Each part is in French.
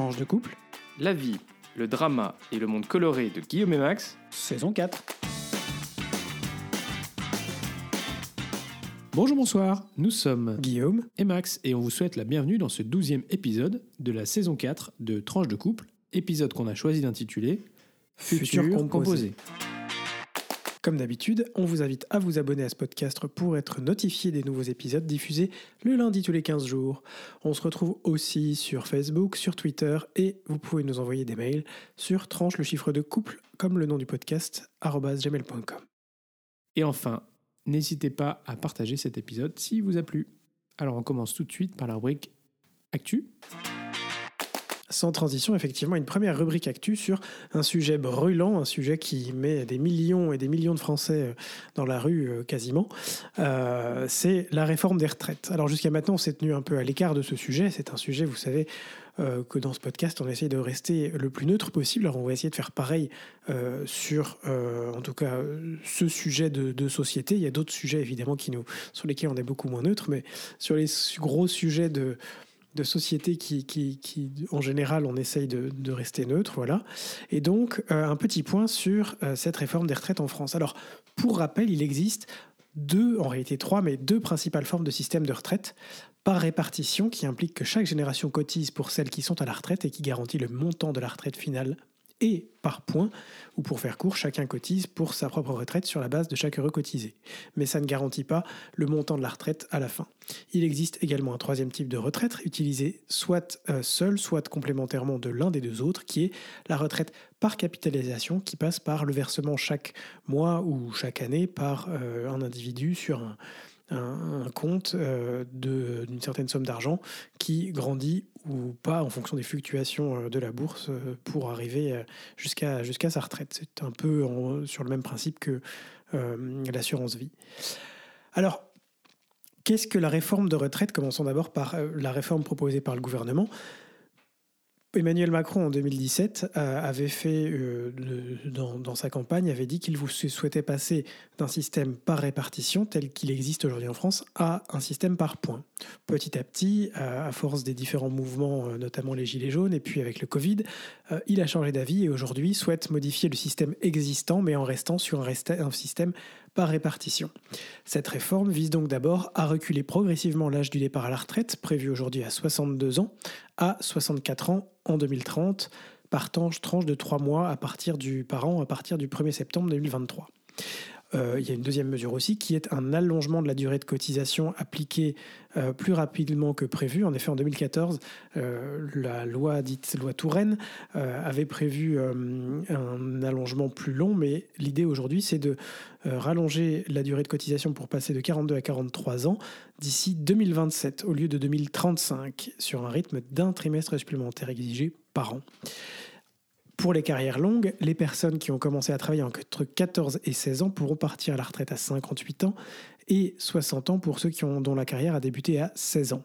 Tranche de couple, La vie, le drama et le monde coloré de Guillaume et Max. saison 4. Bonjour, bonsoir, Nous sommes Guillaume. et Max et on vous souhaite la bienvenue dans ce douzième épisode de la saison 4 de Tranche de couple, épisode qu'on a choisi d'intituler Futur Futur, composé. Comme d'habitude, on vous invite à vous abonner à ce podcast pour être notifié des nouveaux épisodes diffusés le lundi tous les 15 jours. On se retrouve aussi sur Facebook, sur Twitter et vous pouvez nous envoyer des mails sur tranche le chiffre de couple comme le nom du podcast gmail.com. Et enfin, n'hésitez pas à partager cet épisode s'il vous a plu. Alors on commence tout de suite par la rubrique Actu. Sans transition, effectivement, une première rubrique actu sur un sujet brûlant, un sujet qui met des millions et des millions de Français euh, dans la rue euh, quasiment. Euh, c'est la réforme des retraites. Alors jusqu'à maintenant, on s'est tenu un peu à l'écart de ce sujet. C'est un sujet, vous savez, que dans ce podcast, on essaye de rester le plus neutre possible. Alors on va essayer de faire pareil sur, en tout cas, ce sujet de, de société. Il y a d'autres sujets, évidemment, qui nous, sur lesquels on est beaucoup moins neutre, mais sur les gros sujets de de société qui, en général, on essaye de, de rester neutre, voilà. Et donc, euh, un petit point sur euh, cette réforme des retraites en France. Alors, pour rappel, il existe deux, en réalité trois, mais deux principales formes de système de retraite par répartition qui implique que chaque génération cotise pour celles qui sont à la retraite et qui garantit le montant de la retraite finale et par point, ou pour faire court, chacun cotise pour sa propre retraite sur la base de chaque euro cotisé. Mais ça ne garantit pas le montant de la retraite à la fin. Il existe également un troisième type de retraite, utilisé soit euh, seul, soit complémentairement de l'un des deux autres, qui est la retraite par capitalisation, qui passe par le versement chaque mois ou chaque année par euh, un individu sur un, un- compte euh, d'une certaine somme d'argent qui grandit ou pas en fonction des fluctuations euh, de la bourse euh, pour arriver jusqu'à sa retraite. C'est un peu sur le même principe que l'assurance vie. Alors, Qu'est-ce que la réforme de retraite Commençons d'abord par la réforme proposée par le gouvernement. Emmanuel Macron, en 2017, euh, avait fait, euh, dans, sa campagne, avait dit qu'il souhaitait passer d'un système par répartition, tel qu'il existe aujourd'hui en France, à un système par points. Petit à petit, euh, à force des différents mouvements, notamment les Gilets jaunes, et puis avec le Covid, il a changé d'avis et aujourd'hui souhaite modifier le système existant, mais en restant sur un système par répartition. Cette réforme vise donc d'abord à reculer progressivement l'âge du départ à la retraite, prévu aujourd'hui à 62 ans, à 64 ans en 2030, par tranche, de 3 mois à partir du, par an à partir du 1er septembre 2023. Euh, il y a une deuxième mesure aussi qui est un allongement de la durée de cotisation appliquée euh, plus rapidement que prévu. En effet, en 2014, euh, la loi dite loi Touraine euh, avait prévu un allongement plus long, mais l'idée aujourd'hui, c'est de rallonger la durée de cotisation pour passer de 42 à 43 ans d'ici 2027 au lieu de 2035 sur un rythme d'un trimestre supplémentaire exigé par an. Pour les carrières longues, les personnes qui ont commencé à travailler entre 14 et 16 ans pourront partir à la retraite à 58 ans et 60 ans pour ceux qui ont, dont la carrière a débuté à 16 ans.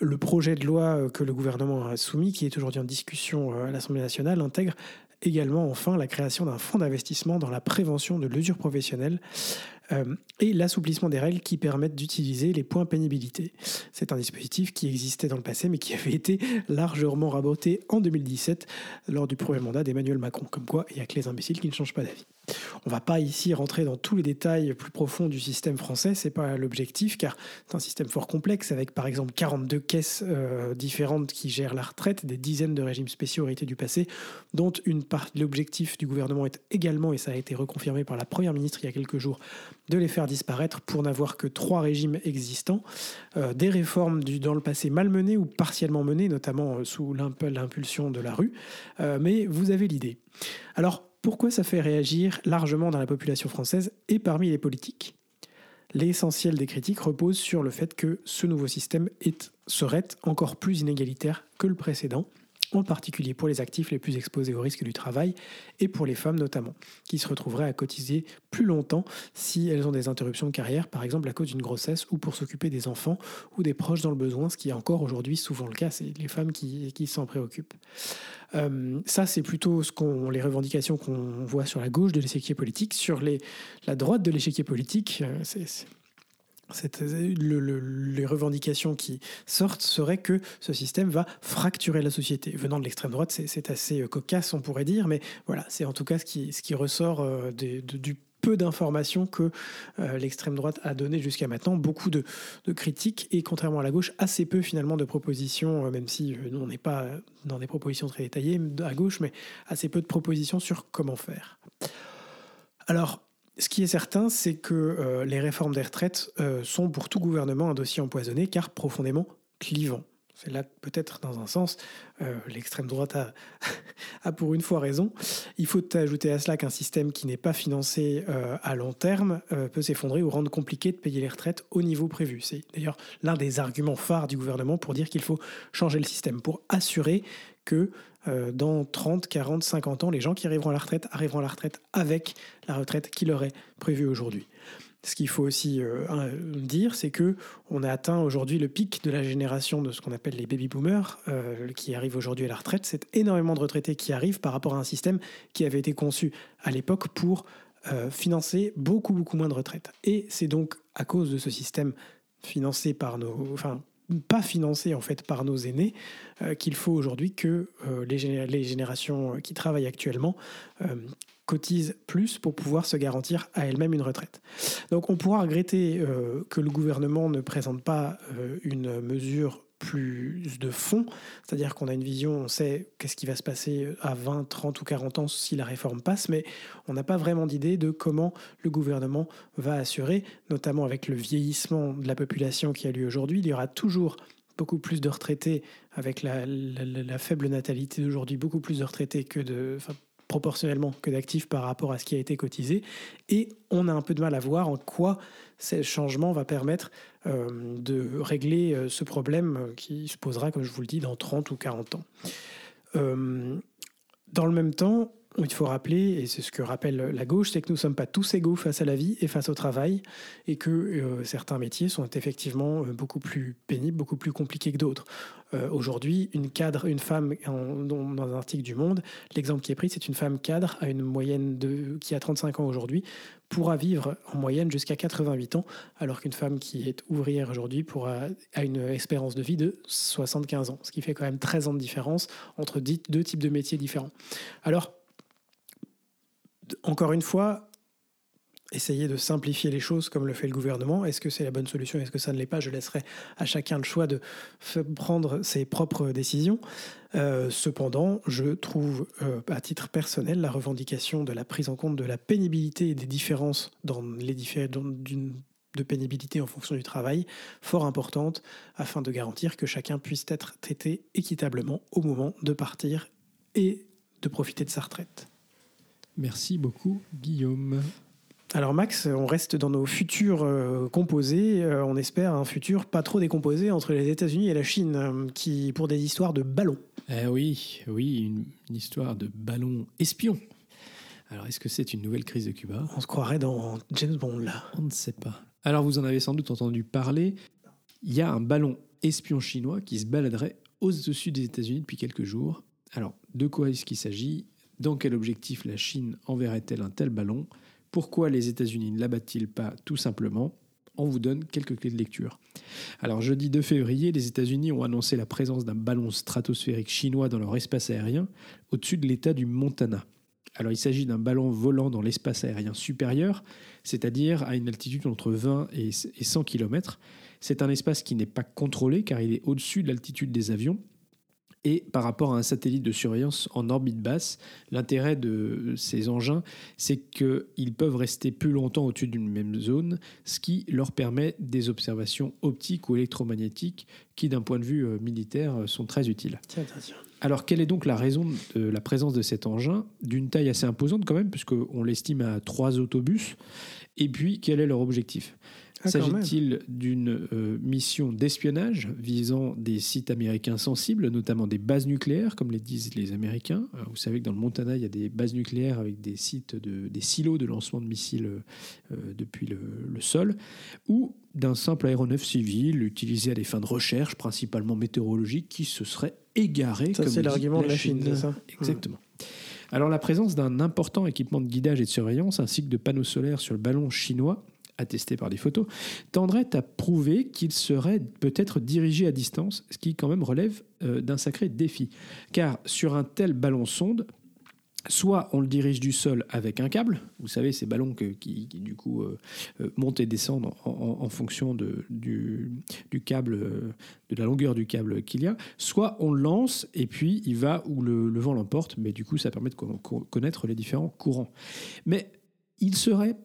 Le projet de loi euh, que le gouvernement a soumis, qui est aujourd'hui en discussion euh, à l'Assemblée nationale, intègre également enfin la création d'un fonds d'investissement dans la prévention de l'usure professionnelle euh, et l'assouplissement des règles qui permettent d'utiliser les points pénibilité. C'est un dispositif qui existait dans le passé mais qui avait été largement raboté en 2017 lors du premier mandat d'Emmanuel Macron. Comme quoi, il n'y a que les imbéciles qui ne changent pas d'avis. On va pas ici rentrer dans tous les détails plus profonds du système français, c'est pas l'objectif, car c'est un système fort complexe avec par exemple 42 caisses euh, différentes qui gèrent la retraite, des dizaines de régimes spéciaux hérités du passé, dont une partie l'objectif du gouvernement est également, et ça a été reconfirmé par la première ministre il y a quelques jours, de les faire disparaître pour n'avoir que trois régimes existants. Euh, des réformes du, dans le passé mal menées ou partiellement menées, notamment euh, sous l'imp- l'impulsion de la rue, mais vous avez l'idée. Alors, pourquoi ça fait réagir largement dans la population française et parmi les politiques? L'essentiel des critiques repose sur le fait que ce nouveau système serait encore plus inégalitaire que le précédent, en particulier pour les actifs les plus exposés au risque du travail et pour les femmes notamment, qui se retrouveraient à cotiser plus longtemps si elles ont des interruptions de carrière, par exemple à cause d'une grossesse ou pour s'occuper des enfants ou des proches dans le besoin, ce qui est encore aujourd'hui souvent le cas, c'est les femmes qui, s'en préoccupent. Euh, ça, c'est plutôt ce qu'on, les revendications qu'on voit sur la gauche de l'échiquier politique. Sur les, la droite de l'échiquier politique, euh, les revendications qui sortent seraient que ce système va fracturer la société. Venant de l'extrême droite, c'est assez cocasse, on pourrait dire, mais voilà, c'est en tout cas ce qui, ce qui ressort du peu d'informations que euh, l'extrême droite a donné jusqu'à maintenant, beaucoup de, critiques et contrairement à la gauche, assez peu finalement de propositions, euh, même si euh, on n'est pas dans des propositions très détaillées à gauche, mais assez peu de propositions sur comment faire. Alors, ce qui est certain, c'est que les réformes des retraites sont pour tout gouvernement un dossier empoisonné car profondément clivant. C'est là peut-être dans un sens, euh, l'extrême droite a, pour une fois raison. Il faut ajouter à cela qu'un système qui n'est pas financé euh, à long terme euh, peut s'effondrer ou rendre compliqué de payer les retraites au niveau prévu. C'est d'ailleurs l'un des arguments phares du gouvernement pour dire qu'il faut changer le système, pour assurer que dans 30, 40, 50 ans, les gens qui arriveront à la retraite arriveront à la retraite avec la retraite qui leur est prévue aujourd'hui. Ce qu'il faut aussi euh, dire, c'est que on a atteint aujourd'hui le pic de la génération de ce qu'on appelle les baby boomers, euh, qui arrivent aujourd'hui à la retraite. C'est énormément de retraités qui arrivent par rapport à un système qui avait été conçu à l'époque pour euh, financer beaucoup beaucoup moins de retraites. Et c'est donc à cause de ce système financé par nos, pas financé en fait par nos aînés, qu'il faut aujourd'hui que les, les, générations qui travaillent actuellement cotise plus pour pouvoir se garantir à elle-même une retraite. Donc on pourra regretter euh, que le gouvernement ne présente pas euh, une mesure plus de fond, c'est-à-dire qu'on a une vision, on sait qu'est-ce qui va se passer à 20, 30 ou 40 ans si la réforme passe, mais on n'a pas vraiment d'idée de comment le gouvernement va assurer, notamment avec le vieillissement de la population qui a lieu aujourd'hui, il y aura toujours beaucoup plus de retraités avec la, faible natalité d'aujourd'hui, beaucoup plus de retraités que proportionnellement que d'actifs par rapport à ce qui a été cotisé. Et on a un peu de mal à voir en quoi ce changement va permettre euh, de régler euh, ce problème qui se posera, comme je vous le dis, dans 30 ou 40 ans. Euh, dans le même temps, il faut rappeler, et c'est ce que rappelle la gauche, c'est que nous ne sommes pas tous égaux face à la vie et face au travail, et que euh, certains métiers sont effectivement euh, beaucoup plus pénibles, beaucoup plus compliqués que d'autres. Euh, aujourd'hui, une cadre, une femme, dans un article du Monde, l'exemple qui est pris, c'est une femme cadre à une moyenne de, qui a 35 ans aujourd'hui, pourra vivre en moyenne jusqu'à 88 ans, alors qu'une femme qui est ouvrière aujourd'hui pourra a une espérance de vie de 75 ans, ce qui fait quand même 13 ans de différence entre deux types de métiers différents. Alors, encore une fois, essayer de simplifier les choses comme le fait le gouvernement. Est-ce que c'est la bonne solution? Est-ce que ça ne l'est pas? Je laisserai à chacun le choix de prendre ses propres décisions. Euh, cependant, je trouve euh, à titre personnel la revendication de la prise en compte de la pénibilité et des différences de pénibilité en fonction du travail fort importante afin de garantir que chacun puisse être traité équitablement au moment de partir et de profiter de sa retraite. Merci beaucoup, Guillaume. Alors Max, on reste dans nos futurs euh, composés. Euh, on espère un futur pas trop décomposé entre les États-Unis et la Chine, euh, qui pour des histoires de ballons. Eh oui, oui, une, histoire de ballons espions. Alors est-ce que c'est une nouvelle crise de Cuba? On se croirait dans James Bond là. On ne sait pas. Alors vous en avez sans doute entendu parler. Il y a un ballon espion chinois qui se baladerait au-dessus des États-Unis depuis quelques jours. Alors de quoi est-ce qu'il s'agit? Dans quel objectif la Chine enverrait-elle un tel ballon? Pourquoi les États-Unis ne l'abattent-ils pas tout simplement? On vous donne quelques clés de lecture. Alors jeudi 2 février, les États-Unis ont annoncé la présence d'un ballon stratosphérique chinois dans leur espace aérien au-dessus de l'État du Montana. Alors il s'agit d'un ballon volant dans l'espace aérien supérieur, c'est-à-dire à une altitude entre 20 et 100 km. C'est un espace qui n'est pas contrôlé car il est au-dessus de l'altitude des avions et par rapport à un satellite de surveillance en orbite basse, l'intérêt de ces engins, c'est qu'ils peuvent rester plus longtemps au-dessus d'une même zone, ce qui leur permet des observations optiques ou électromagnétiques qui, d'un point de vue euh, militaire, euh, sont très utiles. Alors, quelle est donc la raison de la présence de cet engin, d'une taille assez imposante quand même, puisqu'on l'estime à trois autobus, et puis quel est leur objectif? S'agit-il d'une euh, mission d'espionnage visant des sites américains sensibles, notamment des bases nucléaires, comme les disent les Américains? Euh, Vous savez que dans le Montana, il y a des bases nucléaires avec des sites, de, des silos de lancement de missiles euh, depuis le, sol, ou d'un simple aéronef civil utilisé à des fins de recherche, principalement météorologiques, qui se serait égaré. Ça, c'est l'argument de la Chine, c'est ça? Exactement. Alors la présence d'un important équipement de guidage et de surveillance, ainsi que de panneaux solaires sur le ballon chinois, attesté par des photos, tendrait à prouver qu'il serait peut-être dirigé à distance, ce qui quand même relève euh, d'un sacré défi. Car sur un tel ballon sonde, Soit on le dirige du sol avec un câble, vous savez ces ballons qui, du coup euh, euh, montent et descendent en, fonction de, du, câble, de la longueur du câble qu'il y a. Soit on le lance et puis il va où le, le vent l'emporte, mais du coup ça permet de connaître les différents courants. Mais il serait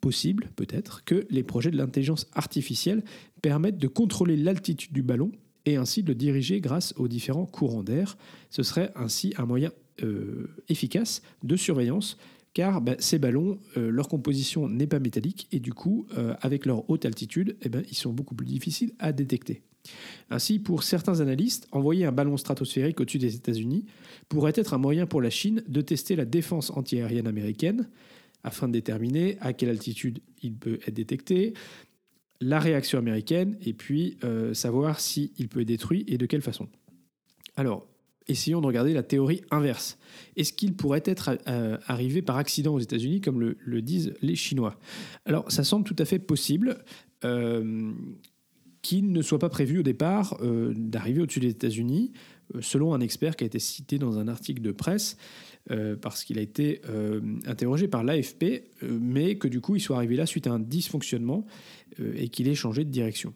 possible, peut-être, que les projets de l'intelligence artificielle permettent de contrôler l'altitude du ballon et ainsi de le diriger grâce aux différents courants d'air. Ce serait ainsi un moyen euh, efficace de surveillance car bah, ces ballons, euh, leur composition n'est pas métallique et du coup, euh, avec leur haute altitude, eh ben, ils sont beaucoup plus difficiles à détecter. Ainsi, pour certains analystes, envoyer un ballon stratosphérique au-dessus des États-Unis pourrait être un moyen pour la Chine de tester la défense antiaérienne américaine, afin de déterminer à quelle altitude il peut être détecté, la réaction américaine, et puis euh, savoir s'il peut être détruit et de quelle façon. Alors, essayons de regarder la théorie inverse. Est-ce qu'il pourrait être euh, arrivé par accident aux États-Unis, comme le, disent les Chinois? Alors, ça semble tout à fait possible. Euh, qu'il ne soit pas prévu au départ d'arriver au-dessus des États-Unis, selon un expert qui a été cité dans un article de presse. Euh, parce qu'il a été euh, interrogé par l'AFP, euh, mais que du coup il soit arrivé là suite à un dysfonctionnement et qu'il ait changé de direction.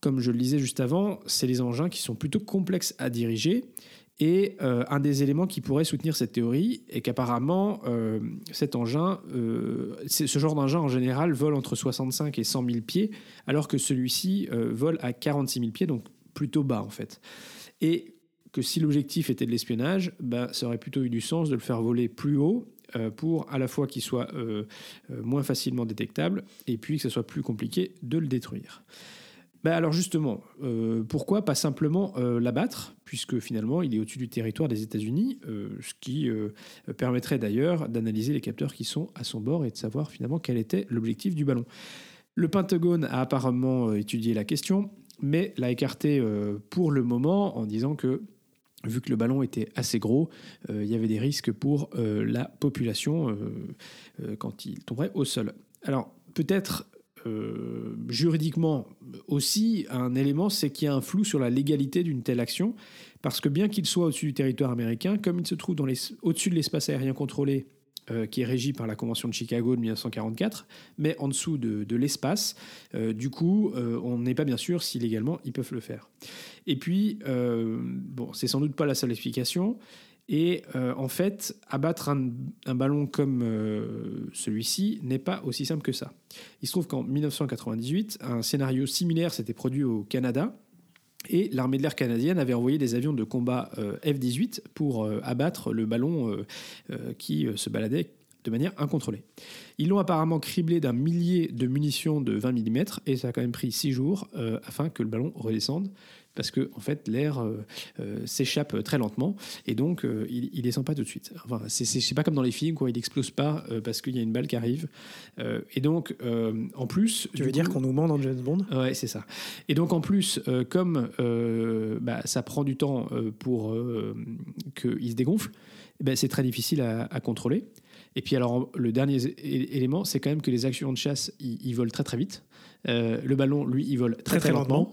Comme je le disais juste avant, c'est les engins qui sont plutôt complexes à diriger. Et un des éléments qui pourrait soutenir cette théorie est qu'apparemment, cet engin, ce genre d'engin en général vole entre 65 et 100 000 pieds, alors que celui-ci vole à 46 000 pieds, donc plutôt bas en fait. Et que si l'objectif était de l'espionnage, bah, ça aurait plutôt eu du sens de le faire voler plus haut euh, pour à la fois qu'il soit euh, euh, moins facilement détectable et puis que ce soit plus compliqué de le détruire. Bah, alors justement, pourquoi pas simplement l'abattre, puisque finalement il est au-dessus du territoire des États-Unis, ce qui permettrait d'ailleurs d'analyser les capteurs qui sont à son bord et de savoir finalement quel était l'objectif du ballon. Le Pentagone a apparemment étudié la question, mais l'a écarté pour le moment en disant que vu que le ballon était assez gros, euh, il y avait des risques pour euh, la population euh, quand il tomberait au sol. Alors peut-être juridiquement aussi, un élément, c'est qu'il y a un flou sur la légalité d'une telle action, parce que bien qu'il soit au-dessus du territoire américain, comme il se trouve au-dessus de l'espace aérien contrôlé euh, qui est régi par la Convention de Chicago de 1944, mais en dessous de, l'espace. Euh, du coup, euh, on n'est pas bien sûr si légalement ils peuvent le faire. Et puis, bon, c'est sans doute pas la seule explication. Et en fait, abattre un, un ballon comme celui-ci n'est pas aussi simple que ça. Il se trouve qu'en 1998, un scénario similaire s'était produit au Canada et l'armée de l'air canadienne avait envoyé des avions de combat euh, F-18 pour euh, abattre le ballon euh, qui se baladait de manière incontrôlée. Ils l'ont apparemment criblé d'un millier de munitions de 20 mm et ça a quand même pris six jours afin que le ballon redescende parce que en fait l'air euh, euh, s'échappe très lentement et donc euh, il, il descend pas tout de suite. Enfin, c'est pas comme dans les films quoi, il explose pas parce qu'il y a une balle qui arrive. et donc en plus, tu veux dire qu'on nous ment dans James Bond? Ouais, c'est ça. Et donc en plus, comme bah, ça prend du temps pour qu'il se dégonfle, eh ben, c'est très difficile à, à contrôler. Et puis alors le dernier élément, c'est quand même que les actions de chasse, ils volent très très vite. Euh, le ballon, lui, il vole très très, lentement,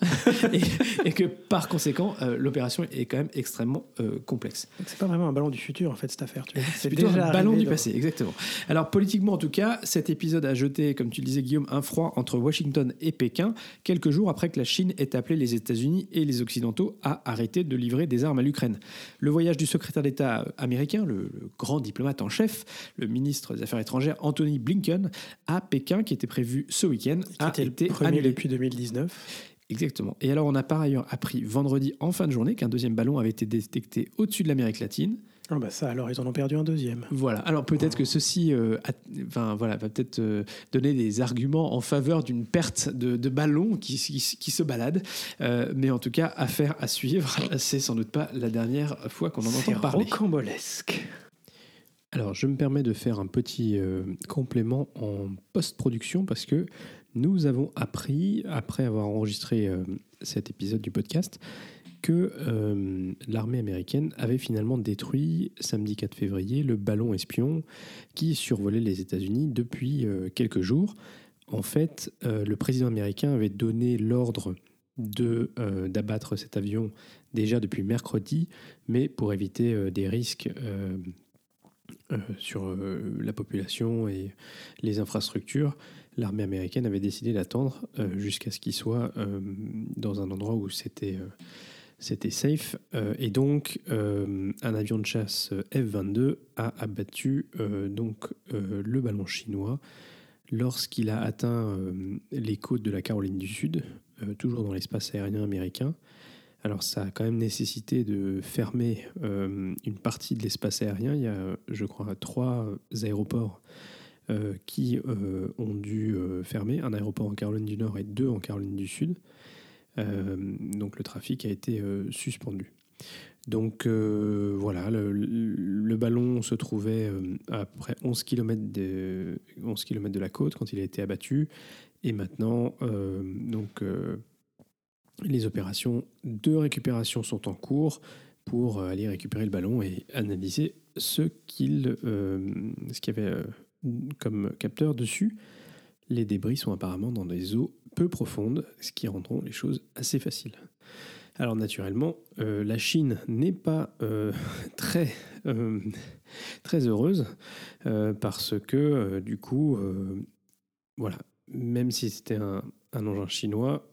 et, que par conséquent, euh, l'opération est quand même extrêmement euh, complexe. C'est pas vraiment un ballon du futur en fait cette affaire. C'est plutôt un ballon du passé, exactement. Alors politiquement en tout cas, cet épisode a jeté, comme tu le disais Guillaume, un froid entre Washington et Pékin quelques jours après que la Chine ait appelé les États-Unis et les Occidentaux à arrêter de livrer des armes à l'Ukraine. Le voyage du secrétaire d'État américain, le, grand diplomate en chef, le ministre des Affaires étrangères Anthony Blinken, à Pékin, qui était prévu ce week-end, a été premier depuis 2019. Exactement. Et alors, on a par ailleurs appris vendredi en fin de journée qu'un deuxième ballon avait été détecté au-dessus de l'Amérique latine. Ah bah ça, alors ils en ont perdu un deuxième. Voilà. Alors peut-être que ceci, euh, enfin voilà, va peut-être euh, donner des arguments en faveur d'une perte de, de ballons qui, qui, se baladent. Euh, mais en tout cas, affaire à suivre. C'est sans doute pas la dernière fois qu'on en entend parler. Rocambolesque. Alors, je me permets de faire un petit complément en post-production parce que nous avons appris, après avoir enregistré euh, cet épisode du podcast, que euh, l'armée américaine avait finalement détruit samedi 4 février le ballon espion qui survolait les États-Unis depuis euh, quelques jours. En fait, le président américain avait donné l'ordre d'abattre cet avion déjà depuis mercredi, mais pour éviter des risques sur la population et les infrastructures, l'armée américaine avait décidé d'attendre jusqu'à ce qu'il soit dans un endroit où c'était c'était safe. Euh, et donc, euh, un avion de chasse F-22 a abattu euh, donc, le ballon chinois lorsqu'il a atteint les côtes de la Caroline du Sud, toujours dans l'espace aérien américain. Alors ça a quand même nécessité de fermer une partie de l'espace aérien. Il y a, je crois, trois aéroports qui ont dû fermer, un aéroport en Caroline du Nord et deux en Caroline du Sud. Euh, donc le trafic a été euh, suspendu. Donc euh, voilà, le, ballon se trouvait à, près 11 km, de, 11 km de la côte quand il a été abattu. Et maintenant, donc, les opérations de récupération sont en cours pour aller récupérer le ballon et analyser ce qu'il qu'il y avait comme capteur dessus. Les débris sont apparemment dans des eaux peu profondes, ce qui rendront les choses assez faciles. Alors naturellement, euh, la Chine n'est pas euh, très, euh, très heureuse parce que du coup, voilà, même si c'était un, un, engin chinois,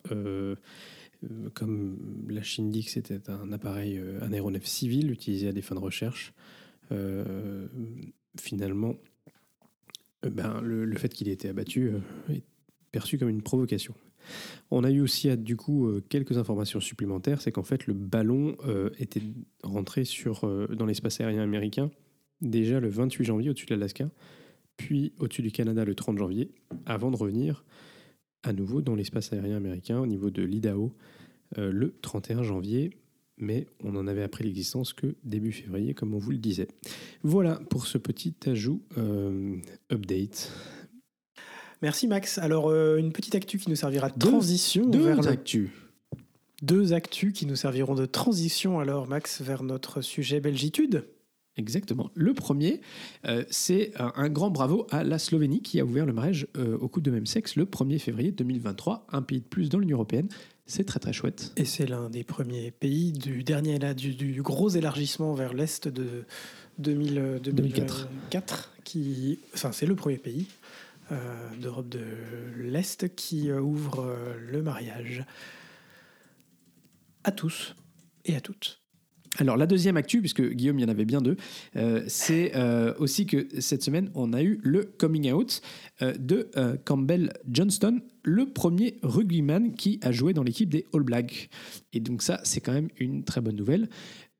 comme la Chine dit que c'était un appareil, un aéronef civil utilisé à des fins de recherche, finalement, ben, le, fait qu'il ait été abattu est perçu comme une provocation. On a eu aussi du coup euh, quelques informations supplémentaires, c'est qu'en fait le ballon euh, était rentré sur, euh, dans l'espace aérien américain déjà le 28 janvier au-dessus de l'Alaska, puis au-dessus du Canada le 30 janvier, avant de revenir à nouveau dans l'espace aérien américain au niveau de l'Idaho le 31 janvier, mais on n'en avait appris l'existence que début février, comme on vous le disait. Voilà pour ce petit ajout update Merci Max. Alors, euh, une petite actu qui nous servira de transition deux vers actus. Deux actus qui nous serviront de transition alors, Max, vers notre sujet Belgitude. Exactement. Le premier, euh, c'est un, grand bravo à la Slovénie qui a ouvert le mariage euh, au couple de même sexe le 1er février 2023, un pays de plus dans l'Union européenne. C'est très très chouette. Et c'est l'un des premiers pays du dernier là, du, gros élargissement vers l'est de 2004. Qui, enfin, c'est le premier pays euh, d'Europe de l'Est qui euh, ouvre euh, le mariage à tous et à toutes. Alors la deuxième actu, puisque Guillaume, il y en avait bien deux, c'est aussi que cette semaine, on a eu le coming out de Campbell Johnston, le premier rugbyman qui a joué dans l'équipe des All Blacks. Et donc ça, c'est quand même une très bonne nouvelle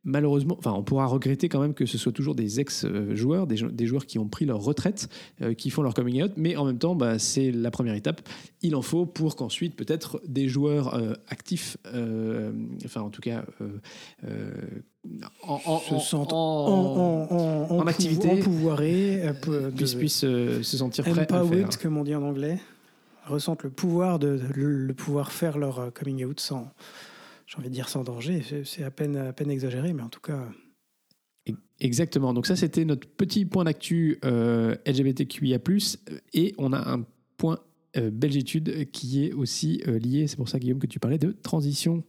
malheureusement, enfin, on pourra regretter quand même que ce soit toujours des ex-joueurs, des, joueurs qui ont pris leur retraite, euh, qui font leur coming out, mais en même temps, bah, c'est la première étape. Il en faut pour qu'ensuite, peut-être, des joueurs euh, actifs, euh, enfin, en tout cas, en, en, activité, puissent, se sentir prêts à faire. comme on dit en anglais, ressentent le pouvoir de, le pouvoir faire leur coming out sans j'ai envie de dire sans danger, c'est à peine, à peine exagéré, mais en tout cas. Exactement. Donc ça, c'était notre petit point d'actu euh, LGBTQIA+, et on a un point euh, belgitude qui est aussi euh, lié, c'est pour ça Guillaume que tu parlais de transition.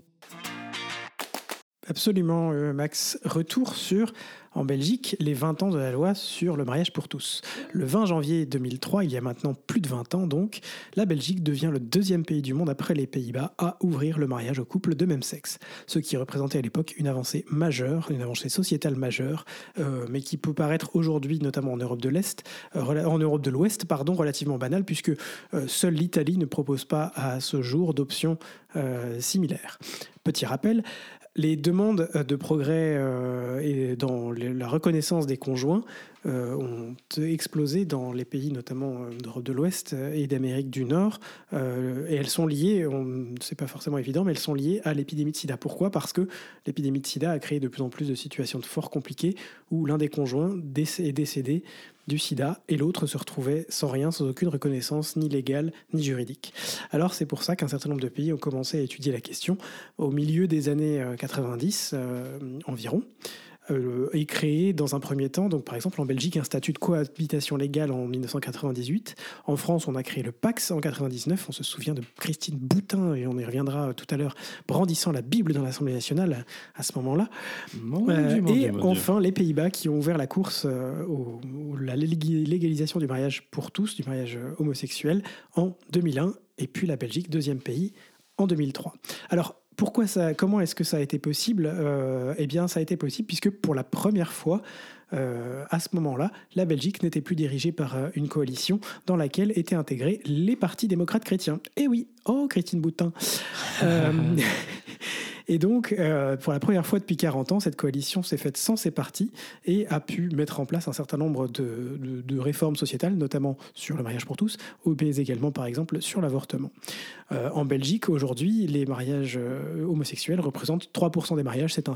Absolument, euh, Max. Retour sur en Belgique les 20 ans de la loi sur le mariage pour tous. Le 20 janvier 2003, il y a maintenant plus de 20 ans donc, la Belgique devient le deuxième pays du monde après les Pays-Bas à ouvrir le mariage aux couples de même sexe, ce qui représentait à l'époque une avancée majeure, une avancée sociétale majeure, euh, mais qui peut paraître aujourd'hui, notamment en Europe de l'Est, euh, en Europe de l'Ouest, pardon, relativement banal, puisque seule l'Italie ne propose pas à ce jour d'options similaires. Petit rappel, les demandes euh, de progrès euh, et dans la reconnaissance des conjoints ont explosé dans les pays notamment d'Europe de l'Ouest et d'Amérique du Nord. et elles sont liées, c'est pas forcément évident, mais elles sont liées à l'épidémie de sida. Pourquoi? Parce que l'épidémie de sida a créé de plus en plus de situations fort compliquées où l'un des conjoints est décédé du sida et l'autre se retrouvait sans rien, sans aucune reconnaissance ni légale ni juridique. Alors c'est pour ça qu'un certain nombre de pays ont commencé à étudier la question au milieu des années 90 euh, euh, environ. Euh, est créé dans un premier temps, donc par exemple en Belgique, un statut de cohabitation légale en 1998. En France, on a créé le Pax en 99. On se souvient de Christine Boutin, et on y reviendra tout à l'heure, brandissant la Bible dans l'Assemblée nationale à ce moment-là. Euh, et Dieu, enfin, les Pays-Bas qui ont ouvert la course euh, au, au- la lég- légalisation du mariage pour tous, du mariage homosexuel, en 2001. Et puis la Belgique, deuxième pays, en 2003. Alors, pourquoi ça, comment est-ce que ça a été possible Euh, Eh bien, ça a été possible puisque pour la première fois, euh, à ce moment-là, la Belgique n'était plus dirigée par euh, une coalition dans laquelle étaient intégrés les partis démocrates chrétiens. Eh oui, oh Christine Boutin. Et donc, euh, pour la première fois depuis 40 ans, cette coalition s'est faite sans ces partis et a pu mettre en place un certain nombre de, réformes sociétales, notamment sur le mariage pour tous, mais également, par exemple, sur l'avortement. Euh, en Belgique, aujourd'hui, les mariages euh, homosexuels représentent 3% des mariages. C'est un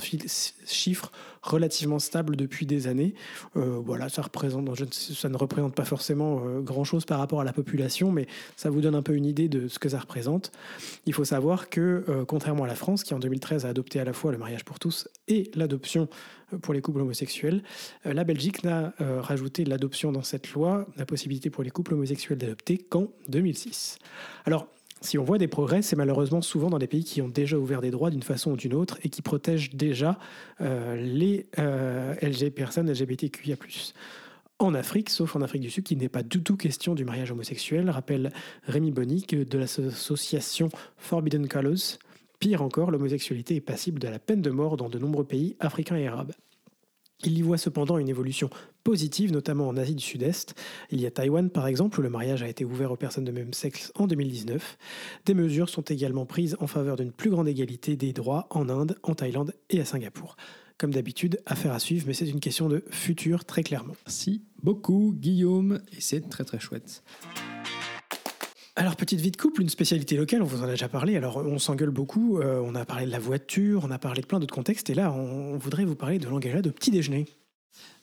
chiffre relativement stable depuis des années. Voilà, ça, ne représente pas forcément grand-chose par rapport à la population, mais ça vous donne un peu une idée de ce que ça représente. Il faut savoir que, contrairement à la France, qui en 2013 a adopté à la fois le mariage pour tous et l'adoption euh, pour les couples homosexuels, euh, la Belgique n'a euh, rajouté l'adoption dans cette loi, la possibilité pour les couples homosexuels d'adopter qu'en 2006. Alors, si on voit des progrès, c'est malheureusement souvent dans des pays qui ont déjà ouvert des droits d'une façon ou d'une autre et qui protègent déjà les personnes LGBTQIA+. En Afrique, sauf en Afrique du Sud, qui n'est pas du tout question du mariage homosexuel, rappelle Rémi Bonny de l'association Forbidden Colors, pire encore, l'homosexualité est passible de la peine de mort dans de nombreux pays africains et arabes. Il y voit cependant une évolution positive, notamment en Asie du Sud-Est. Il y a Taïwan, par exemple, où le mariage a été ouvert aux personnes de même sexe en 2019. Des mesures sont également prises en faveur d'une plus grande égalité des droits en Inde, en Thaïlande et à Singapour. Comme d'habitude, affaire à suivre, mais c'est une question de futur, très clairement. Merci beaucoup, Guillaume. Et c'est très très chouette. Alors, petite vie de couple, une spécialité locale, on vous en a déjà parlé. Alors, on s'engueule beaucoup, euh, on a parlé de la voiture, on a parlé de plein d'autres contextes, et là, on, voudrait vous parler de l'engagement de petit déjeuner.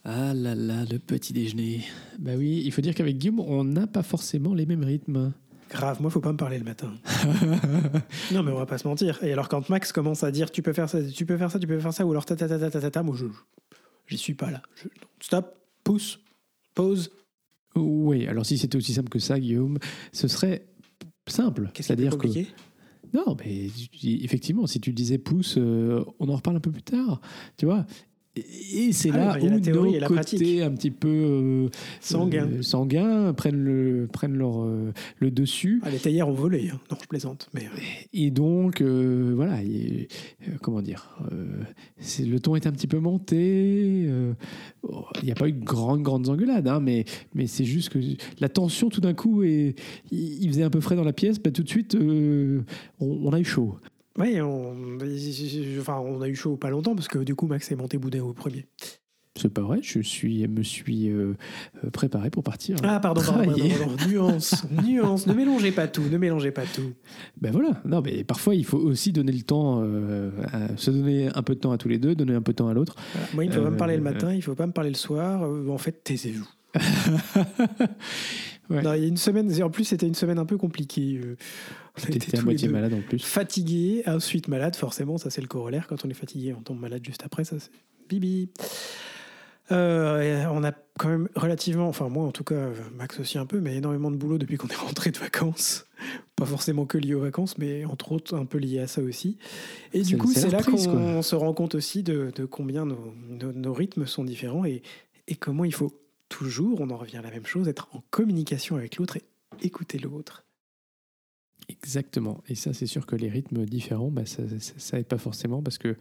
Ah là là, le petit déjeuner. Bah oui, il faut dire qu'avec Guillaume, on n'a pas forcément les mêmes rythmes. Grave, moi, faut pas me parler le matin. non, mais on va pas se mentir. Et alors, quand Max commence à dire tu peux faire ça, tu peux faire ça, tu peux faire ça, ou alors ta ta ta ta ta ta, ta moi, je j'y suis pas là. Je- stop, pouce, pause. Oui, alors si c'était aussi simple que ça, Guillaume, ce serait simple. Qu'est-ce qui C'est-à-dire que Non, mais effectivement, si tu disais pouce, euh, on en reparle un peu plus tard, tu vois. Et c'est Ah, là a la où théorie nos et la côtés pratique. un petit peu euh, Sanguin. euh, sanguins prennent le prennent leur euh, le dessus Ah, les théières ont volé. hein. Non, je plaisante. Mais euh, et donc voilà et, comment dire le ton est un petit peu monté oh, il n'y a pas eu de grandes grandes engueulades hein, mais mais c'est juste que la tension tout d'un coup et il faisait un peu frais dans la pièce bah, tout de suite on, on a eu chaud ouais, on, enfin, on a eu chaud pas longtemps parce que du coup, Max est monté boudin au premier. C'est pas vrai, je suis, me suis euh, euh, préparé pour partir. Ah, pardon, pardon, pardon, nuance, nuance. Ne mélangez pas tout, ne mélangez pas tout. Ben voilà, non, mais parfois il faut aussi donner le temps, euh, à- se donner un peu de temps à tous les deux, donner un peu de temps à l'autre. Voilà. Moi, il ne faut pas me parler le Euh, matin, il ne faut pas me parler le soir. Euh, en fait, taisez-vous. Ouais. Non, il y a une semaine, en plus, c'était une semaine un peu compliquée. euh, On était à moitié malade en plus. fatigués, ensuite malade, forcément, ça c'est le corollaire. Quand on est fatigué, on tombe malade juste après, ça c'est bibi. Euh, et on a quand même relativement, enfin moi en tout cas, euh, Max aussi un peu, mais énormément de boulot depuis qu'on est rentré de vacances. Pas forcément que lié aux vacances, mais entre autres un peu lié à ça aussi. Et du coup, c'est là qu'on se rend compte aussi de, de combien nos, nos- nos rythmes sont différents et, et comment il faut toujours, on en revient à la même chose, être en communication avec l'autre et écouter l'autre. Exactement. Et ça, c'est sûr que les rythmes différents, bah, ça, ça, ça aide pas forcément parce que,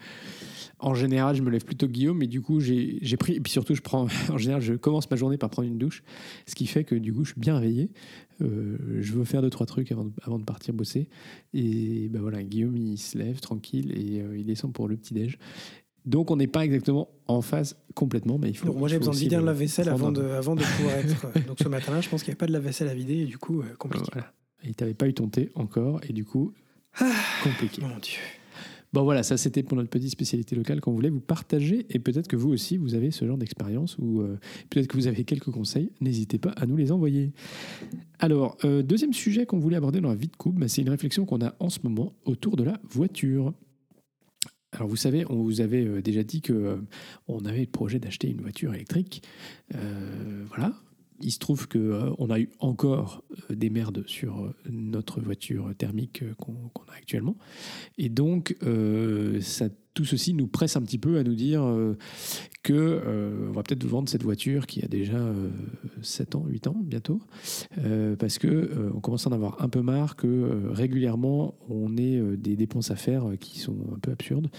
en général, je me lève plutôt Guillaume, mais du coup, j'ai pris. Et puis surtout, je prends. En général, je commence ma journée par prendre une douche, ce qui fait que du coup, je suis bien réveillé. Euh, je veux faire deux trois trucs avant de, avant de partir bosser. Et ben voilà, Guillaume, il se lève tranquille et euh, il descend pour le petit déj. Donc, on n'est pas exactement en phase complètement, mais il faut. Donc, moi, j'ai besoin de vider un le lave-vaisselle prendre avant de, peu. avant de pouvoir être. euh, Donc, ce matin-là, je pense qu'il n'y avait pas de lave-vaisselle à vider et du coup, euh, compliqué. Voilà. Et t'avais pas eu ton thé encore, et du coup, compliqué. Mon Dieu. Bon voilà, ça c'était pour notre petite spécialité locale qu'on voulait vous partager et peut-être que vous aussi vous avez ce genre d'expérience ou euh, peut-être que vous avez quelques conseils, n'hésitez pas à nous les envoyer. Alors, euh, deuxième sujet qu'on voulait aborder dans la vie de couple, bah, c'est une réflexion qu'on a en ce moment autour de la voiture. Alors vous savez, on vous avait euh, déjà dit que euh, on avait le projet d'acheter une voiture électrique. Euh, voilà. Il se trouve que on a eu encore des merdes sur notre voiture thermique qu'on a actuellement, et donc ça, tout ceci nous presse un petit peu à nous dire euh, que euh, on va peut-être vendre cette voiture qui a déjà euh, 7 ans, 8 ans bientôt, euh, parce que euh, on commence à en avoir un peu marre que euh, régulièrement on ait euh, des dépenses à faire euh, qui sont un peu absurdes.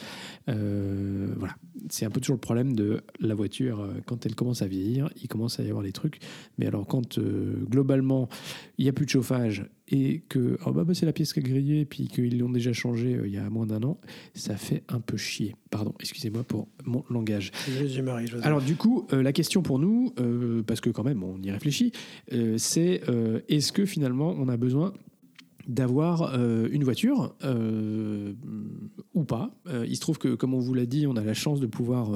Euh, voilà, c'est un peu toujours le problème de la voiture euh, quand elle commence à vieillir, il commence à y avoir des trucs. Mais alors quand euh, globalement il n'y a plus de chauffage et que oh bah, bah, c'est la pièce qui a grillé, puis qu'ils l'ont déjà changé euh, il y a moins d'un an, ça fait un peu chier. Pardon, excusez-moi pour mon langage. Marie. Alors du coup, euh, la question pour nous, euh, parce que quand même on y réfléchit, euh, c'est est-ce que finalement on a besoin d'avoir euh, une voiture euh, ou pas. Euh, il se trouve que, comme on vous l'a dit, on a la chance de pouvoir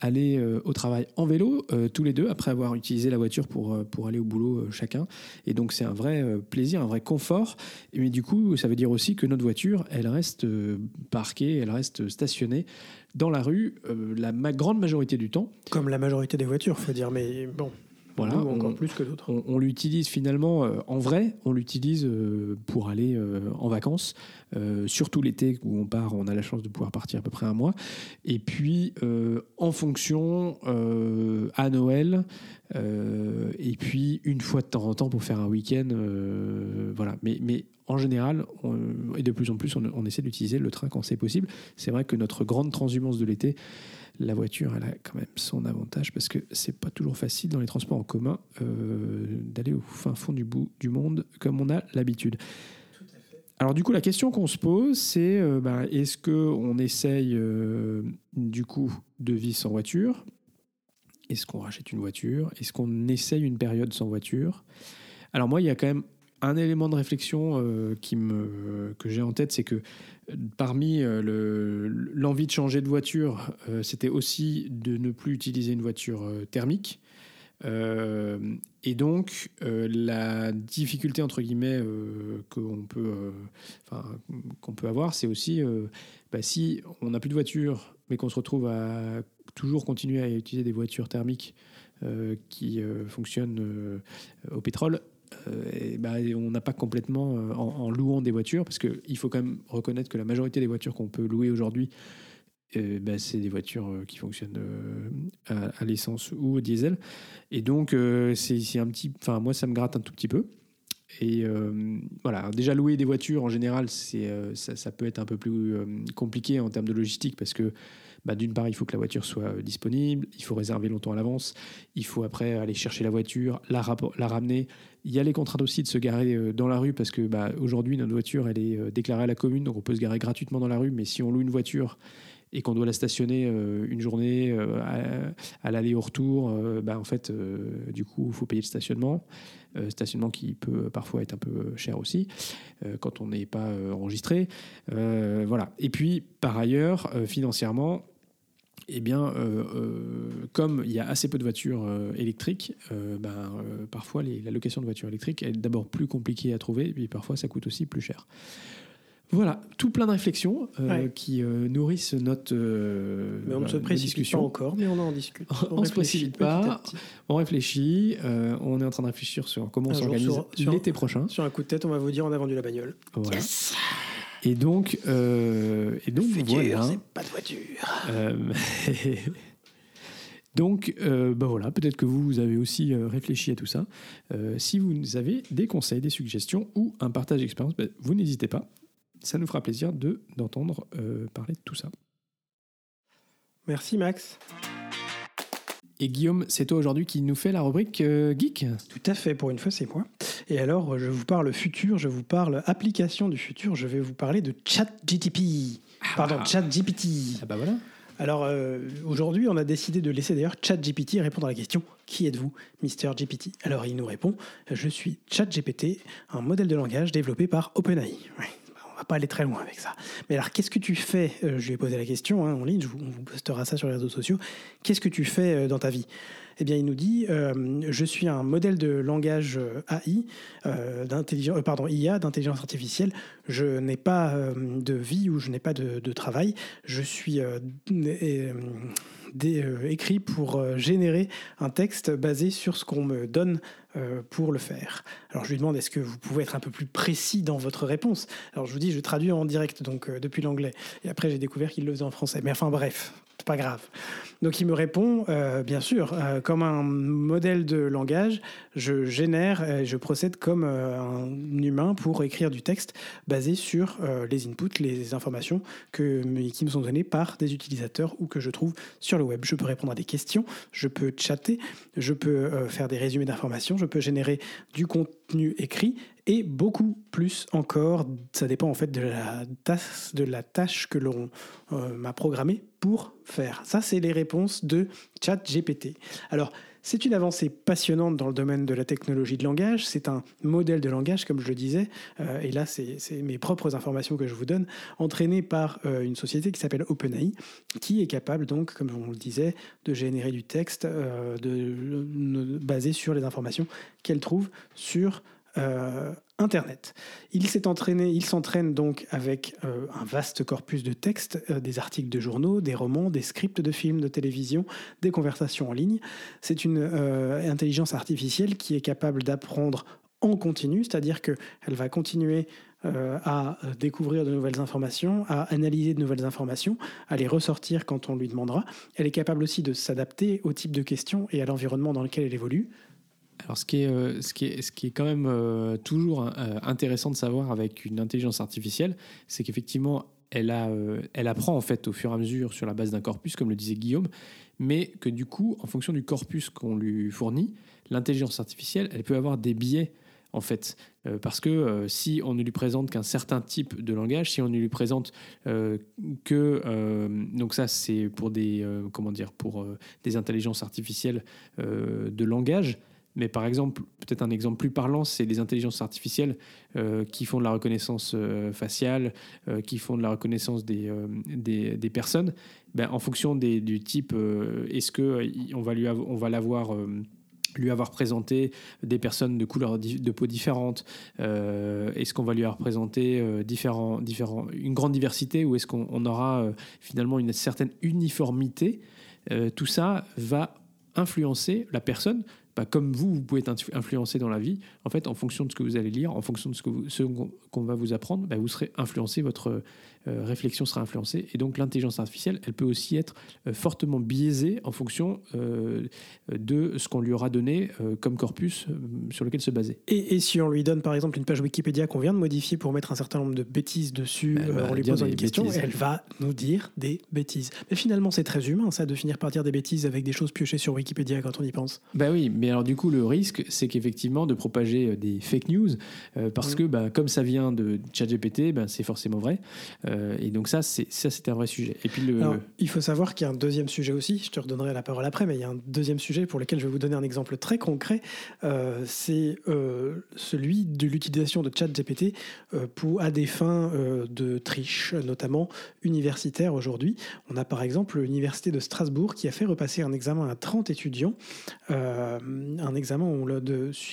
aller au travail en vélo, tous les deux, après avoir utilisé la voiture pour, pour aller au boulot chacun. Et donc c'est un vrai plaisir, un vrai confort. Mais du coup, ça veut dire aussi que notre voiture, elle reste parquée, elle reste stationnée dans la rue la grande majorité du temps. Comme la majorité des voitures, faut dire, mais bon, Voilà, encore on- plus que d'autres. on, on l'utilise finalement euh, en vrai, on l'utilise euh, pour aller euh, en vacances, surtout l'été où on part, on a la chance de pouvoir partir à peu près un mois. Et puis en fonction à Noël, et puis une fois de temps en temps pour faire un week-end, voilà. Mais, mais en général, on- et de plus en plus, on, on essaie d'utiliser le train quand c'est possible. C'est vrai que notre grande transhumance de l'été, la voiture, elle a quand même son avantage parce que c'est pas toujours facile dans les transports en commun euh, d'aller au fin fond du bout du monde comme on a l'habitude. Alors du coup, la question qu'on se pose, c'est euh, ben, est-ce que on essaye euh, du coup de vivre sans voiture? Est-ce qu'on rachète une voiture? Est-ce qu'on essaye une période sans voiture? Alors moi, il y a quand même un élément de réflexion euh, que j'ai en tête, c'est que euh, parmi euh, le- l'envie de changer de voiture, c'était aussi de ne plus utiliser une voiture thermique. Et donc, la difficulté, entre guillemets, qu'on peut, qu'on peut avoir, c'est aussi bah, si on n'a plus de voiture, mais qu'on se retrouve à toujours continuer à utiliser des voitures thermiques qui fonctionnent au pétrole, et bah, on n'a pas complètement, euh, en, louant des voitures, parce qu'il faut quand même reconnaître que la majorité des voitures qu'on peut louer aujourd'hui, euh, bah, c'est des voitures euh, qui fonctionnent euh, à, l'essence ou au diesel. Et donc, euh, c'est un petit. Enfin, moi, ça me gratte un tout petit peu. Et euh, voilà, déjà louer des voitures en général, c'est euh, ça, peut être un peu plus euh, compliqué en termes de logistique parce que bah, d'une part, il faut que la voiture soit euh, disponible, il faut réserver longtemps à l'avance, il faut après aller chercher la voiture, la, ramener. Il y a les contraintes aussi de se garer euh, dans la rue parce que bah, aujourd'hui, notre voiture, elle est euh, déclarée à la commune, donc on peut se garer gratuitement dans la rue, mais si on loue une voiture et qu'on doit la stationner une journée à, à l'aller au retour, euh, bah, en fait, du coup, il faut payer le stationnement. Stationnement qui peut parfois être un peu cher aussi quand on n'est pas enregistré. Voilà. Et puis, par ailleurs, financièrement, eh bien, euh, euh, comme il y a assez peu de voitures euh, électriques, euh, ben, euh, parfois les- la location de voitures électriques est d'abord plus compliquée à trouver, et puis parfois ça coûte aussi plus cher. Voilà, tout plein de réflexions euh, Ouais. qui euh, nourrissent notre euh, Mais on ne se nos précipite pas encore, mais on en discute. On se réfléchit précipite pas. petit. On réfléchit, euh, on est en train de réfléchir sur comment on s'organise l'été prochain. Sur un coup de tête, on va vous dire on a vendu la bagnole. Voilà. Et donc, euh, et donc voilà. c'est pas de voiture. Euh, donc, euh, bah voilà, peut-être que vous, vous avez aussi réfléchi à tout ça. Euh, si vous avez des conseils, des suggestions ou un partage d'expérience, bah, vous n'hésitez pas. Ça nous fera plaisir de d'entendre euh, parler de tout ça. Merci Max. Et Guillaume, c'est toi aujourd'hui qui nous fait la rubrique euh, geek. Tout à fait, pour une fois, c'est moi. Et alors, je vous parle futur, je vous parle application du futur, je vais vous parler de ChatGTP. Pardon, ChatGPT. Ah bah voilà. Alors, euh, aujourd'hui, on a décidé de laisser d'ailleurs ChatGPT répondre à la question Qui êtes-vous, Mister GPT Alors, il nous répond Je suis ChatGPT, un modèle de langage développé par OpenAI. Ouais, pas aller très loin avec ça. Mais alors, qu'est-ce que tu fais Euh, Je lui ai posé la question hein, en ligne, je vous- on vous postera ça sur les réseaux sociaux. Qu'est-ce que tu fais euh, dans ta vie? Eh bien, il nous dit euh, Je suis un modèle de langage euh, AI, euh, d'intelligence, pardon, IA, d'intelligence artificielle. Je n'ai pas de vie ou je n'ai pas de, de, travail. Je suis écrit pour générer un texte basé sur ce qu'on me donne pour le faire. Alors je lui demande est-ce que vous pouvez être un peu plus précis dans votre réponse? Alors je vous dis je traduis en direct donc depuis l'anglais et après j'ai découvert qu'il le faisait en français. Mais enfin bref, pas grave. Donc il me répond, euh, bien sûr, euh, comme un modèle de langage, je génère et je procède comme euh, un humain pour écrire du texte basé sur les inputs, les informations qui me sont données par des utilisateurs ou que je trouve sur le web. Je peux répondre à des questions, je peux chatter, je peux faire des résumés d'informations, je peux générer du contenu écrit et beaucoup plus encore. Ça dépend en fait de la tâche que l'on m'a programmée faire. Ça, c'est les réponses de ChatGPT. Alors, c'est une avancée passionnante dans le domaine de la technologie de langage. C'est un modèle de langage, comme je le disais, euh, et là, c'est mes propres informations que je vous donne, entraîné par euh, une société qui s'appelle OpenAI, qui est capable, donc, comme on le disait, de générer du texte euh, de, basé sur les informations qu'elle trouve sur Internet. Il s'est entraîné, il s'entraîne donc avec euh, un vaste corpus de textes, euh, des articles de journaux, des romans, des scripts de films, de télévision, des conversations en ligne. C'est une euh, intelligence artificielle qui est capable d'apprendre en continu, c'est-à-dire qu'elle va continuer à découvrir de nouvelles informations, à analyser de nouvelles informations, à les ressortir quand on lui demandera. Elle est capable aussi de s'adapter au type de questions et à l'environnement dans lequel elle évolue. Alors, ce qui est, euh, ce qui est, ce qui est quand même euh, toujours euh, intéressant de savoir avec une intelligence artificielle, c'est qu'effectivement, elle, a, elle apprend en fait au fur et à mesure sur la base d'un corpus, comme le disait Guillaume, mais que du coup, en fonction du corpus qu'on lui fournit, l'intelligence artificielle, elle peut avoir des biais en fait. parce que si on ne lui présente qu'un certain type de langage, si on ne lui présente que... donc ça, c'est pour des, comment dire, pour des intelligences artificielles de langage. Mais par exemple, peut-être un exemple plus parlant, c'est les intelligences artificielles euh, qui font de la reconnaissance euh, faciale, euh, qui font de la reconnaissance des, des, personnes. Ben, en fonction des, du type, est-ce qu'on va, lui va l'avoir lui avoir présenté des personnes de couleurs de peau différentes Est-ce qu'on va lui avoir présenté différents, différents, une grande diversité ou est-ce qu'on aura finalement une certaine uniformité Tout ça va influencer la personne comme vous, vous pouvez être influencé dans la vie, en fait, en fonction de ce que vous allez lire, en fonction de ce qu'on va vous apprendre, bah, vous serez influencé, votre euh, réflexion sera influencée. Et donc, l'intelligence artificielle, elle peut aussi être euh, fortement biaisée en fonction euh, de ce qu'on lui aura donné comme corpus sur lequel se baser. Et, si on lui donne, par exemple, une page Wikipédia qu'on vient de modifier pour mettre un certain nombre de bêtises dessus, bah, on lui pose une question, elle va nous dire des bêtises. Mais finalement, c'est très humain, ça, de finir par dire des bêtises avec des choses piochées sur Wikipédia quand on y pense. Bah oui, mais alors du coup, le risque, c'est qu'effectivement, de propager des fake news, parce que bah, comme ça vient de ChatGPT, bah, c'est forcément vrai. Euh, et donc ça, c'est c'était un vrai sujet. Il faut savoir qu'il y a un deuxième sujet aussi. Je te redonnerai la parole après, mais il y a un deuxième sujet pour lequel je vais vous donner un exemple très concret. c'est celui de l'utilisation de ChatGPT pour à des fins de triche, notamment universitaire aujourd'hui. On a par exemple l'université de Strasbourg qui a fait repasser un examen à 30 étudiants un examen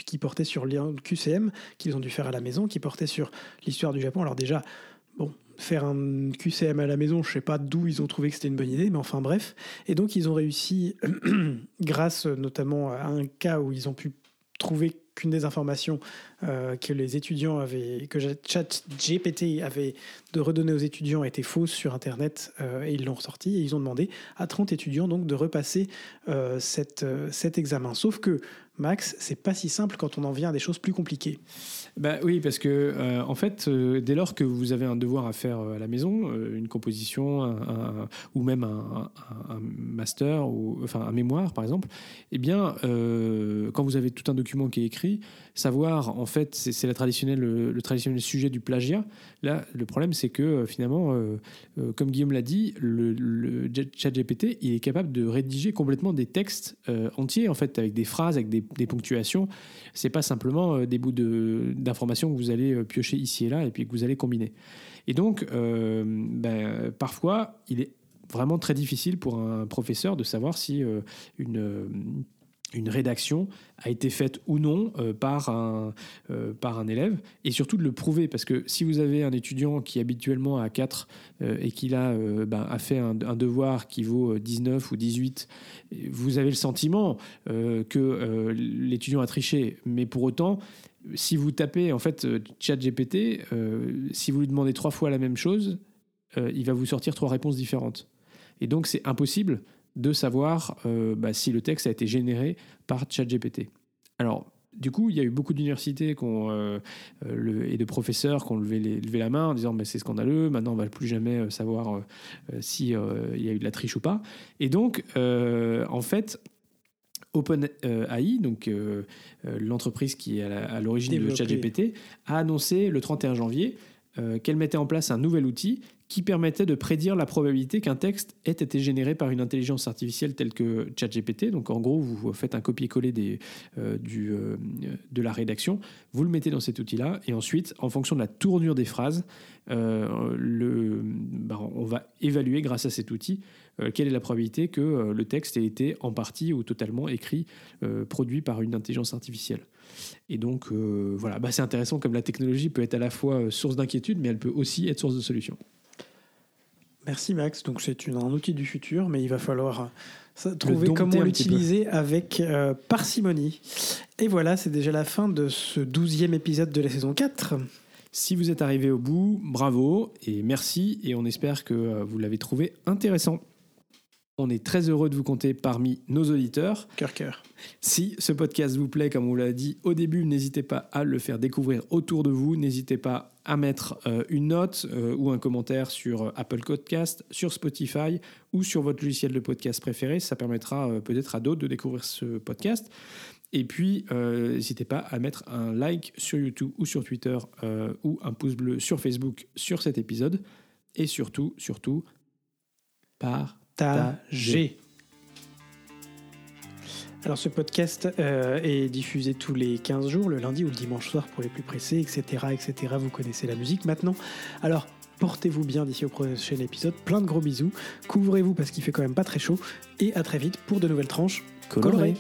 qui portait sur le QCM, qu'ils ont dû faire à la maison, qui portait sur l'histoire du Japon. Alors déjà, bon, faire un QCM à la maison, je sais pas d'où ils ont trouvé que c'était une bonne idée, mais enfin bref. Et donc ils ont réussi, grâce notamment à un cas où ils ont pu trouver qu'une des informations euh, que les étudiants avaient, que ChatGPT avait de redonner aux étudiants était fausse sur Internet euh, et ils l'ont ressorti et ils ont demandé à 30 étudiants donc de repasser euh, cette, cet examen. Sauf que Max, c'est pas si simple quand on en vient à des choses plus compliquées. Bah oui, parce que euh, en fait, euh, dès lors que vous avez un devoir à faire euh, à la maison, une composition, ou même un, master ou enfin un mémoire par exemple, eh bien, quand vous avez tout un document qui est écrit, savoir en fait, c'est la traditionnelle, le, traditionnel sujet du plagiat. Là, le problème, c'est que finalement, comme Guillaume l'a dit, le, le ChatGPT, il est capable de rédiger complètement des textes entiers en fait, avec des phrases, avec des, des ponctuations. C'est pas simplement des bouts de d'informations que vous allez euh, piocher ici et là et puis que vous allez combiner. Et donc, euh, ben, parfois, il est vraiment très difficile pour un professeur de savoir si euh, une une rédaction a été faite ou non euh, par, un, euh, par un élève, et surtout de le prouver, parce que si vous avez un étudiant qui habituellement a 4 euh, et qui a, ben, a fait un, un, devoir qui vaut 19 ou 18, vous avez le sentiment que l'étudiant a triché, mais pour autant, si vous tapez en fait chat GPT, si vous lui demandez trois fois la même chose, il va vous sortir trois réponses différentes. Et donc c'est impossible de savoir euh, bah, si le texte a été généré par ChatGPT. Alors, du coup, il y a eu beaucoup d'universités euh, euh, et de professeurs qui ont levé, la main en disant mais c'est scandaleux, maintenant on ne va plus jamais savoir s'il y a eu de la triche ou pas. Et donc, en fait, OpenAI, donc l'entreprise qui est à l'origine de ChatGPT, a annoncé le 31 janvier qu'elle mettait en place un nouvel outil qui permettait de prédire la probabilité qu'un texte ait été généré par une intelligence artificielle telle que ChatGPT. Donc en gros, vous faites un copier-coller euh, euh, de la rédaction, vous le mettez dans cet outil-là, et ensuite, en fonction de la tournure des phrases, euh, bah, on va évaluer grâce à cet outil quelle est la probabilité que le texte ait été en partie ou totalement écrit, produit par une intelligence artificielle. Et donc voilà, bah, c'est intéressant comme la technologie peut être à la fois source d'inquiétude, mais elle peut aussi être source de solution. Merci Max. Donc c'est un outil du futur, mais il va falloir euh, trouver comment l'utiliser avec euh, parcimonie. Et voilà, c'est déjà la fin de ce douzième épisode de la saison 4. Si vous êtes arrivé au bout, bravo et merci, et on espère que euh, vous l'avez trouvé intéressant. On est très heureux de vous compter parmi nos auditeurs. Cœur, cœur. Si ce podcast vous plaît, comme on l'a dit au début, n'hésitez pas à le faire découvrir autour de vous. N'hésitez pas à mettre euh, une note euh, ou un commentaire sur euh, Apple Podcast, sur Spotify ou sur votre logiciel de podcast préféré. Ça permettra peut-être à d'autres de découvrir ce podcast. Et puis, n'hésitez pas à mettre un like sur YouTube ou sur Twitter ou un pouce bleu sur Facebook sur cet épisode. Et surtout, surtout, par Alors ce podcast euh, est diffusé tous les 15 jours, le lundi ou le dimanche soir pour les plus pressés, etc. etc. Vous connaissez la musique maintenant. Alors portez-vous bien d'ici au prochain épisode. Plein de gros bisous. Couvrez-vous parce qu'il fait quand même pas très chaud. Et à très vite pour de nouvelles tranches colorées.